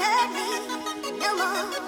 hurt me no more.